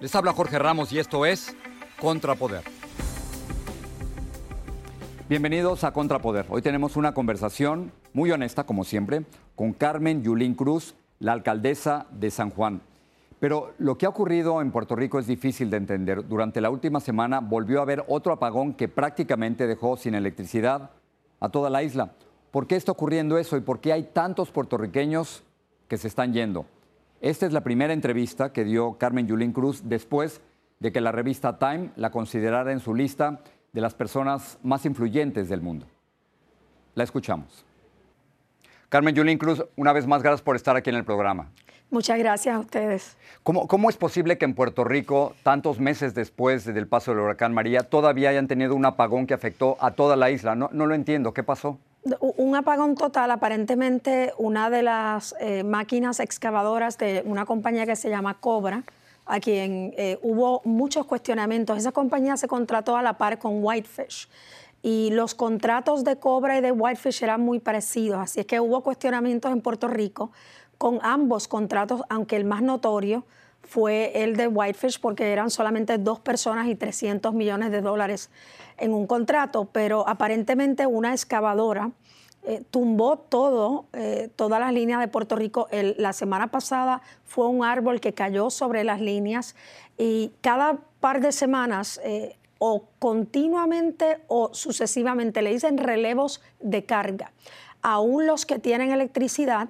Les habla Jorge Ramos y esto es Contrapoder. Bienvenidos a Contrapoder. Hoy tenemos una conversación muy honesta, como siempre, con Carmen Yulín Cruz, la alcaldesa de San Juan. Pero lo que ha ocurrido en Puerto Rico es difícil de entender. Durante la última semana volvió a haber otro apagón que prácticamente dejó sin electricidad a toda la isla. ¿Por qué está ocurriendo eso y por qué hay tantos puertorriqueños que se están yendo? Esta es la primera entrevista que dio Carmen Yulín Cruz después de que la revista Time la considerara en su lista de las personas más influyentes del mundo. La escuchamos. Carmen Yulín Cruz, una vez más, gracias por estar aquí en el programa. Muchas gracias a ustedes. ¿Cómo, ¿Cómo, es posible que en Puerto Rico, tantos meses después del paso del huracán María, todavía hayan tenido un apagón que afectó a toda la isla? No, no lo entiendo. ¿Qué pasó? Un apagón total, aparentemente una de las eh, máquinas excavadoras de una compañía que se llama Cobra, a quien eh, hubo muchos cuestionamientos. Esa compañía se contrató a la par con Whitefish y los contratos de Cobra y de Whitefish eran muy parecidos, así es que hubo cuestionamientos en Puerto Rico con ambos contratos, aunque el más notorio fue el de Whitefish porque eran solamente dos personas y 300 millones de dólares en un contrato, pero aparentemente una excavadora eh, tumbó todo, eh, todas las líneas de Puerto Rico. la semana pasada fue un árbol que cayó sobre las líneas y cada par de semanas eh, o continuamente o sucesivamente le dicen relevos de carga. Aún los que tienen electricidad,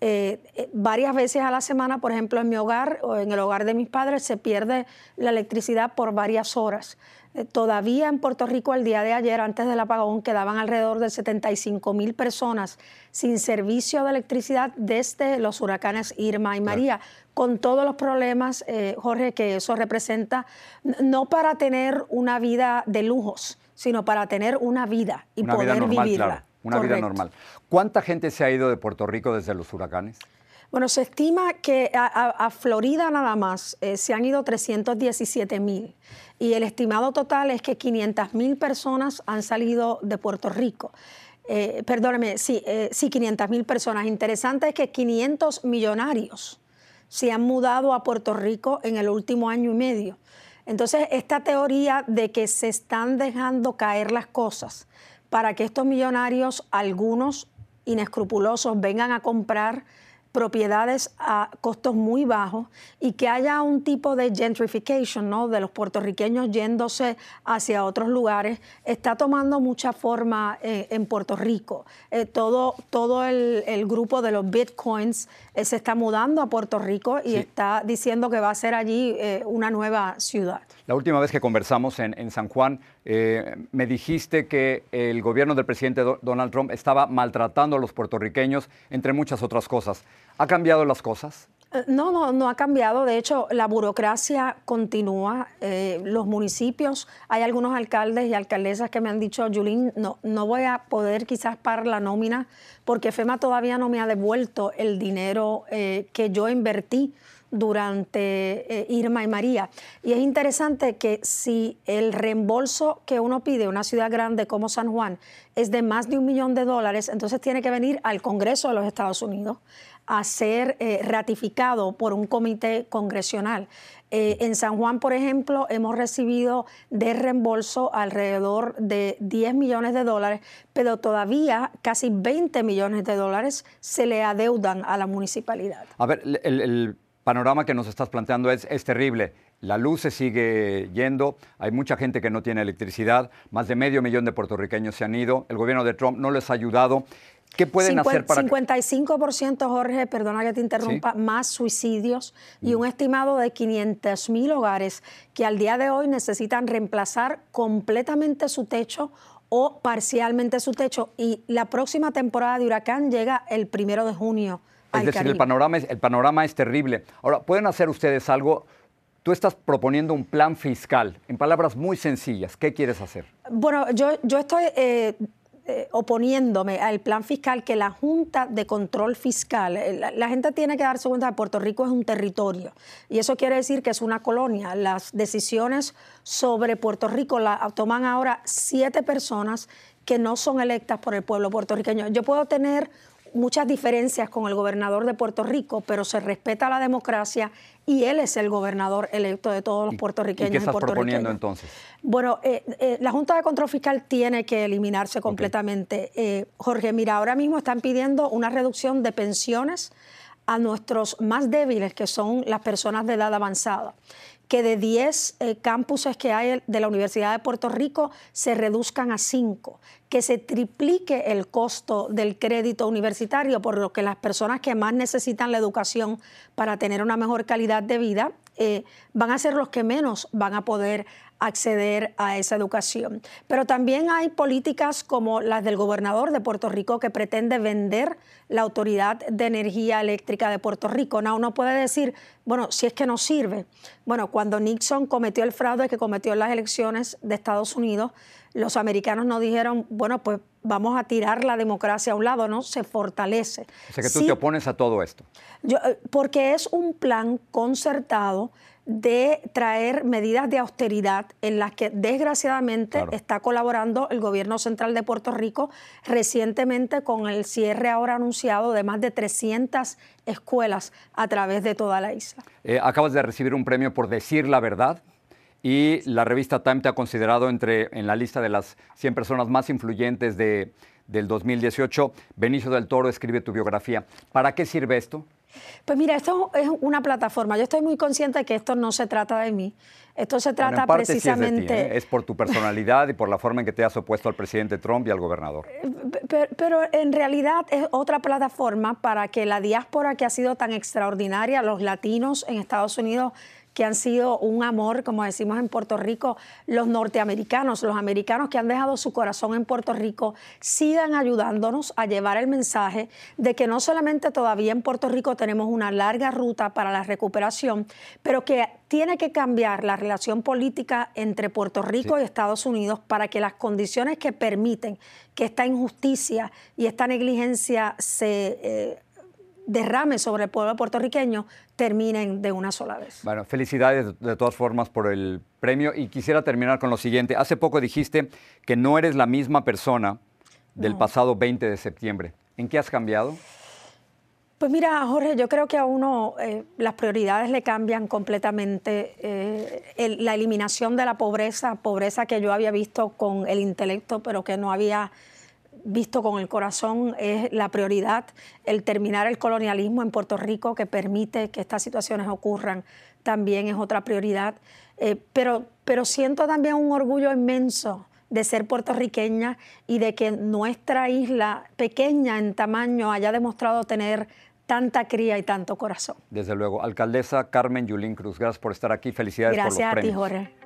eh, eh, varias veces a la semana, por ejemplo, en mi hogar o en el hogar de mis padres, se pierde la electricidad por varias horas. Eh, todavía en Puerto Rico, el día de ayer, antes del apagón, quedaban alrededor de 75 mil personas sin servicio de electricidad desde los huracanes Irma y María, con todos los problemas, Jorge, que eso representa, no para tener una vida de lujos, sino para tener una vida y poder vivirla una vida normal. ¿Cuánta gente se ha ido de Puerto Rico desde los huracanes? Bueno, se estima que a, Florida nada más eh, se han ido 317 mil y el estimado total es que 500 mil personas han salido de Puerto Rico. Eh, perdóneme, sí, eh, sí 500 mil personas. Interesante es que 500 millonarios se han mudado a Puerto Rico en el último año y medio. Entonces, esta teoría de que se están dejando caer las cosas, para que estos millonarios, algunos inescrupulosos, vengan a comprar propiedades a costos muy bajos y que haya un tipo de gentrification, ¿no? De los puertorriqueños yéndose hacia otros lugares, está tomando mucha forma eh, en Puerto Rico. Eh, todo todo el, grupo de los bitcoins eh, se está mudando a Puerto Rico y está diciendo que va a ser allí una nueva ciudad. La última vez que conversamos en, San Juan, eh, me dijiste que el gobierno del presidente Donald Trump estaba maltratando a los puertorriqueños, entre muchas otras cosas. ¿Ha cambiado las cosas? Eh, no, no, no ha cambiado. De hecho, la burocracia continúa. Eh, los municipios, hay algunos alcaldes y alcaldesas que me han dicho, Julín, no, no voy a poder quizás pagar la nómina porque FEMA todavía no me ha devuelto el dinero que yo invertí durante Irma y María. Y es interesante que si el reembolso que uno pide una ciudad grande como San Juan es de más de un millón de dólares, entonces tiene que venir al Congreso de los Estados Unidos a ser eh, ratificado por un comité congresional. Eh, en San Juan, por ejemplo, hemos recibido de reembolso alrededor de 10 millones de dólares, pero todavía casi 20 millones de dólares se le adeudan a la municipalidad. A ver, el, panorama que nos estás planteando es, es terrible. La luz se sigue yendo, hay mucha gente que no tiene electricidad, más de medio millón de puertorriqueños se han ido, el gobierno de Trump no les ha ayudado. ¿Qué pueden hacer para 55%, Jorge, perdona que te interrumpa, más suicidios y un estimado de 500 mil hogares que al día de hoy necesitan reemplazar completamente su techo o parcialmente su techo. Y la próxima temporada de huracán llega el primero de junio. Es decir, el panorama, es, el panorama es terrible. Ahora, ¿pueden hacer ustedes algo? Tú estás proponiendo un plan fiscal, en palabras muy sencillas. ¿Qué quieres hacer? Bueno, yo, yo estoy eh, eh, oponiéndome al plan fiscal que la Junta de Control Fiscal, eh, la, gente tiene que darse cuenta que Puerto Rico es un territorio y eso quiere decir que es una colonia. Las decisiones sobre Puerto Rico la toman ahora siete personas que no son electas por el pueblo puertorriqueño. Yo puedo tener muchas diferencias con el gobernador de Puerto Rico, pero se respeta la democracia y él es el gobernador electo de todos los puertorriqueños. ¿Y qué estás proponiendo entonces? Bueno, eh, eh, la Junta de Control Fiscal tiene que eliminarse completamente. Eh, Jorge, mira, ahora mismo están pidiendo una reducción de pensiones a nuestros más débiles, que son las personas de edad avanzada que de 10 eh, campuses que hay de la Universidad de Puerto Rico se reduzcan a 5, que se triplique el costo del crédito universitario, por lo que las personas que más necesitan la educación para tener una mejor calidad de vida eh, van a ser los que menos van a poder acceder a esa educación. Pero también hay políticas como las del gobernador de Puerto Rico que pretende vender la Autoridad de Energía Eléctrica de Puerto Rico. No, uno puede decir, bueno, si es que no sirve. Bueno, cuando Nixon cometió el fraude que cometió en las elecciones de Estados Unidos, los americanos no dijeron, bueno, pues vamos a tirar la democracia a un lado, ¿no? Se fortalece. O sea que tú te opones a todo esto. Yo, eh, porque es un plan concertado de traer medidas de austeridad en las que desgraciadamente está colaborando el gobierno central de Puerto Rico recientemente con el cierre ahora anunciado de más de 300 escuelas a través de toda la isla. Eh, acabas de recibir un premio por decir la verdad y la revista Time te ha considerado entre, en la lista de las 100 personas más influyentes de, del 2018. Benicio del Toro escribe tu biografía. ¿Para qué sirve esto? Pues mira, esto es una plataforma. Yo estoy muy consciente de que esto no se trata de mí. Esto se trata precisamente. es, ¿eh? es, por tu personalidad y por la forma en que te has opuesto al presidente Trump y al gobernador. Eh, pero, en realidad es otra plataforma para que la diáspora que ha sido tan extraordinaria, los latinos en Estados Unidos que han sido un amor, como decimos en Puerto Rico, los norteamericanos, los americanos que han dejado su corazón en Puerto Rico, sigan ayudándonos a llevar el mensaje de que no solamente todavía en Puerto Rico tenemos una larga ruta para la recuperación, pero que tiene que cambiar la relación política entre Puerto Rico y Estados Unidos para que las condiciones que permiten que esta injusticia y esta negligencia se... Eh, derrame sobre el pueblo puertorriqueño terminen de una sola vez. Bueno, felicidades de todas formas por el premio y quisiera terminar con lo siguiente. Hace poco dijiste que no eres la misma persona del pasado 20 de septiembre. ¿En qué has cambiado? Pues mira, Jorge, yo creo que a uno eh, las prioridades le cambian completamente. Eh, la eliminación de la pobreza, pobreza que yo había visto con el intelecto, pero que no había visto con el corazón es la prioridad, el terminar el colonialismo en Puerto Rico que permite que estas situaciones ocurran, también es otra prioridad. Eh, pero, pero siento también un orgullo inmenso de ser puertorriqueña y de que nuestra isla, pequeña en tamaño, haya demostrado tener tanta cría y tanto corazón. Desde luego. Alcaldesa Carmen Yulín Cruz, gracias por estar aquí. Felicidades gracias por los premios. Gracias a ti, Jorge.